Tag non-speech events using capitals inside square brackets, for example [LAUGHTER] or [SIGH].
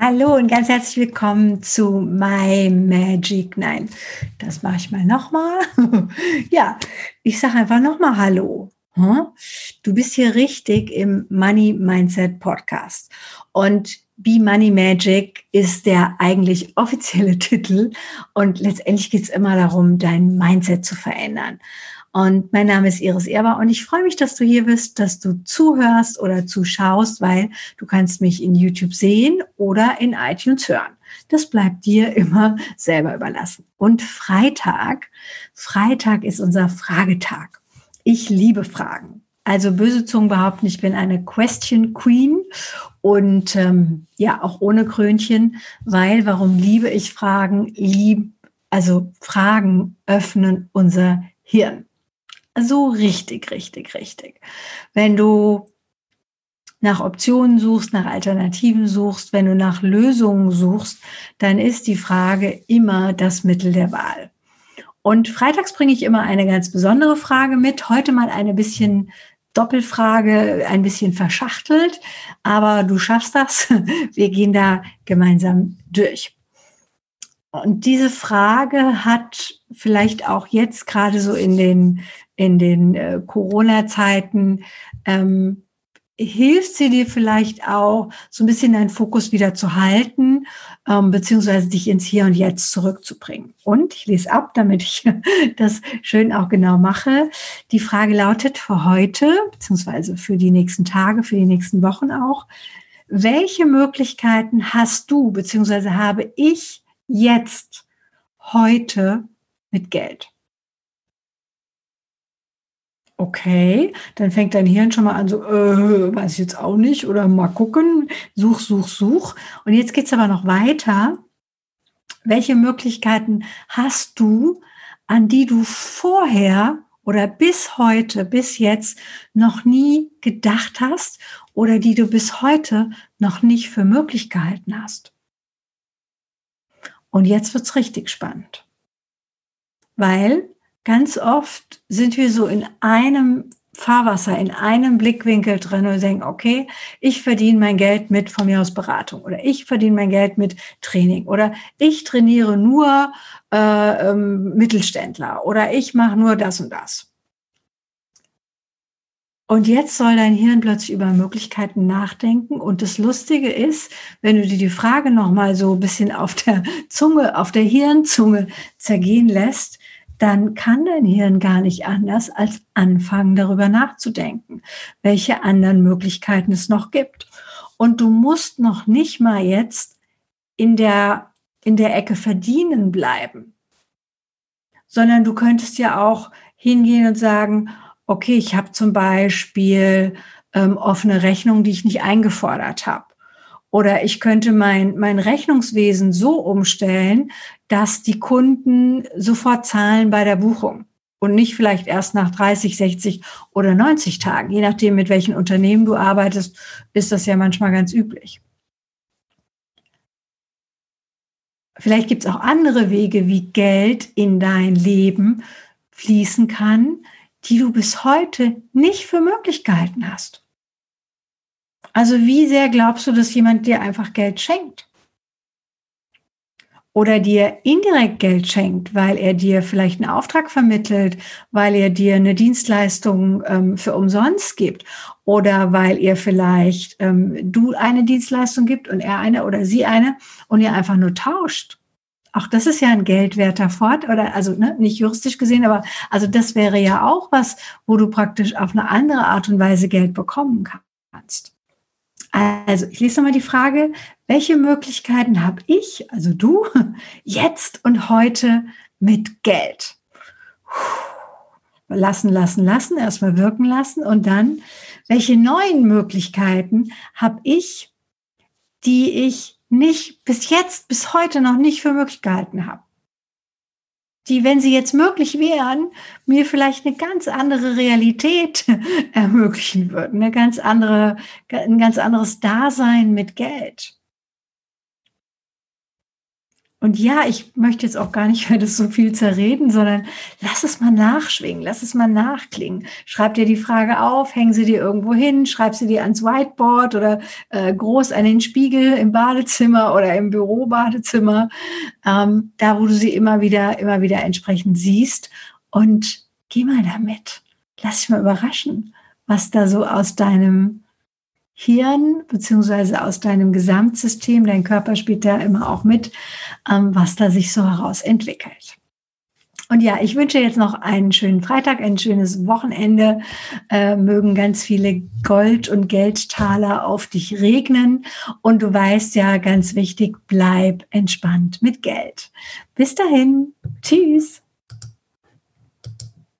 Hallo und ganz herzlich willkommen zu My Magic. Nein, das mache ich mal nochmal. [LAUGHS] ja, ich sage einfach nochmal Hallo. Hm? Du bist hier richtig im Money Mindset Podcast. Und Be Money Magic ist der eigentlich offizielle [LAUGHS] Titel. Und letztendlich geht es immer darum, dein Mindset zu verändern. Und mein Name ist Iris Erber und ich freue mich, dass du hier bist, dass du zuhörst oder zuschaust, weil du kannst mich in YouTube sehen oder in iTunes hören. Das bleibt dir immer selber überlassen. Und Freitag, Freitag ist unser Fragetag. Ich liebe Fragen. Also böse Zungen behaupten, ich bin eine Question Queen und ähm, ja, auch ohne Krönchen, weil warum liebe ich Fragen? Lieb, also Fragen öffnen unser Hirn. So richtig, richtig, richtig. Wenn du nach Optionen suchst, nach Alternativen suchst, wenn du nach Lösungen suchst, dann ist die Frage immer das Mittel der Wahl. Und freitags bringe ich immer eine ganz besondere Frage mit. Heute mal eine bisschen Doppelfrage, ein bisschen verschachtelt, aber du schaffst das. [LAUGHS] Wir gehen da gemeinsam durch. Und diese Frage hat vielleicht auch jetzt gerade so in den in den äh, Corona-Zeiten, ähm, hilft sie dir vielleicht auch, so ein bisschen deinen Fokus wieder zu halten, ähm, beziehungsweise dich ins Hier und Jetzt zurückzubringen. Und ich lese ab, damit ich [LAUGHS] das schön auch genau mache. Die Frage lautet für heute, beziehungsweise für die nächsten Tage, für die nächsten Wochen auch, welche Möglichkeiten hast du, beziehungsweise habe ich jetzt heute mit Geld? Okay, dann fängt dein Hirn schon mal an, so, äh, weiß ich jetzt auch nicht, oder mal gucken, such, such, such. Und jetzt geht's aber noch weiter. Welche Möglichkeiten hast du, an die du vorher oder bis heute, bis jetzt noch nie gedacht hast oder die du bis heute noch nicht für möglich gehalten hast? Und jetzt wird's richtig spannend. Weil ganz oft sind wir so in einem Fahrwasser, in einem Blickwinkel drin und denken, okay, ich verdiene mein Geld mit von mir aus Beratung oder ich verdiene mein Geld mit Training oder ich trainiere nur äh, ähm, Mittelständler oder ich mache nur das und das. Und jetzt soll dein Hirn plötzlich über Möglichkeiten nachdenken. Und das Lustige ist, wenn du dir die Frage nochmal so ein bisschen auf der Zunge, auf der Hirnzunge zergehen lässt, dann kann dein Hirn gar nicht anders, als anfangen darüber nachzudenken, welche anderen Möglichkeiten es noch gibt. Und du musst noch nicht mal jetzt in der, in der Ecke verdienen bleiben, sondern du könntest ja auch hingehen und sagen, okay, ich habe zum Beispiel ähm, offene Rechnungen, die ich nicht eingefordert habe. Oder ich könnte mein, mein Rechnungswesen so umstellen, dass die Kunden sofort zahlen bei der Buchung und nicht vielleicht erst nach 30, 60 oder 90 Tagen. Je nachdem, mit welchen Unternehmen du arbeitest, ist das ja manchmal ganz üblich. Vielleicht gibt es auch andere Wege, wie Geld in dein Leben fließen kann, die du bis heute nicht für möglich gehalten hast. Also wie sehr glaubst du, dass jemand dir einfach Geld schenkt? Oder dir indirekt Geld schenkt, weil er dir vielleicht einen Auftrag vermittelt, weil er dir eine Dienstleistung ähm, für umsonst gibt oder weil ihr vielleicht ähm, du eine Dienstleistung gibt und er eine oder sie eine und ihr einfach nur tauscht. Auch das ist ja ein geldwerter Fort oder also ne, nicht juristisch gesehen, aber also das wäre ja auch was, wo du praktisch auf eine andere Art und Weise Geld bekommen kannst. Also, ich lese nochmal die Frage, welche Möglichkeiten habe ich, also du, [LAUGHS] jetzt und heute mit Geld? Lassen, lassen, lassen, erstmal wirken lassen und dann, welche neuen Möglichkeiten habe ich, die ich nicht bis jetzt, bis heute noch nicht für möglich gehalten habe? Die, wenn sie jetzt möglich wären, mir vielleicht eine ganz andere Realität [LAUGHS] ermöglichen würden, eine ganz andere, ein ganz anderes Dasein mit Geld. Und ja, ich möchte jetzt auch gar nicht mehr das so viel zerreden, sondern lass es mal nachschwingen, lass es mal nachklingen. Schreib dir die Frage auf, häng sie dir irgendwo hin, schreib sie dir ans Whiteboard oder äh, groß an den Spiegel im Badezimmer oder im Bürobadezimmer, ähm, da wo du sie immer wieder, immer wieder entsprechend siehst. Und geh mal damit. Lass dich mal überraschen, was da so aus deinem Hirn beziehungsweise aus deinem Gesamtsystem, dein Körper spielt da immer auch mit, was da sich so heraus entwickelt. Und ja, ich wünsche jetzt noch einen schönen Freitag, ein schönes Wochenende. Äh, mögen ganz viele Gold- und Geldtaler auf dich regnen. Und du weißt ja, ganz wichtig, bleib entspannt mit Geld. Bis dahin. Tschüss.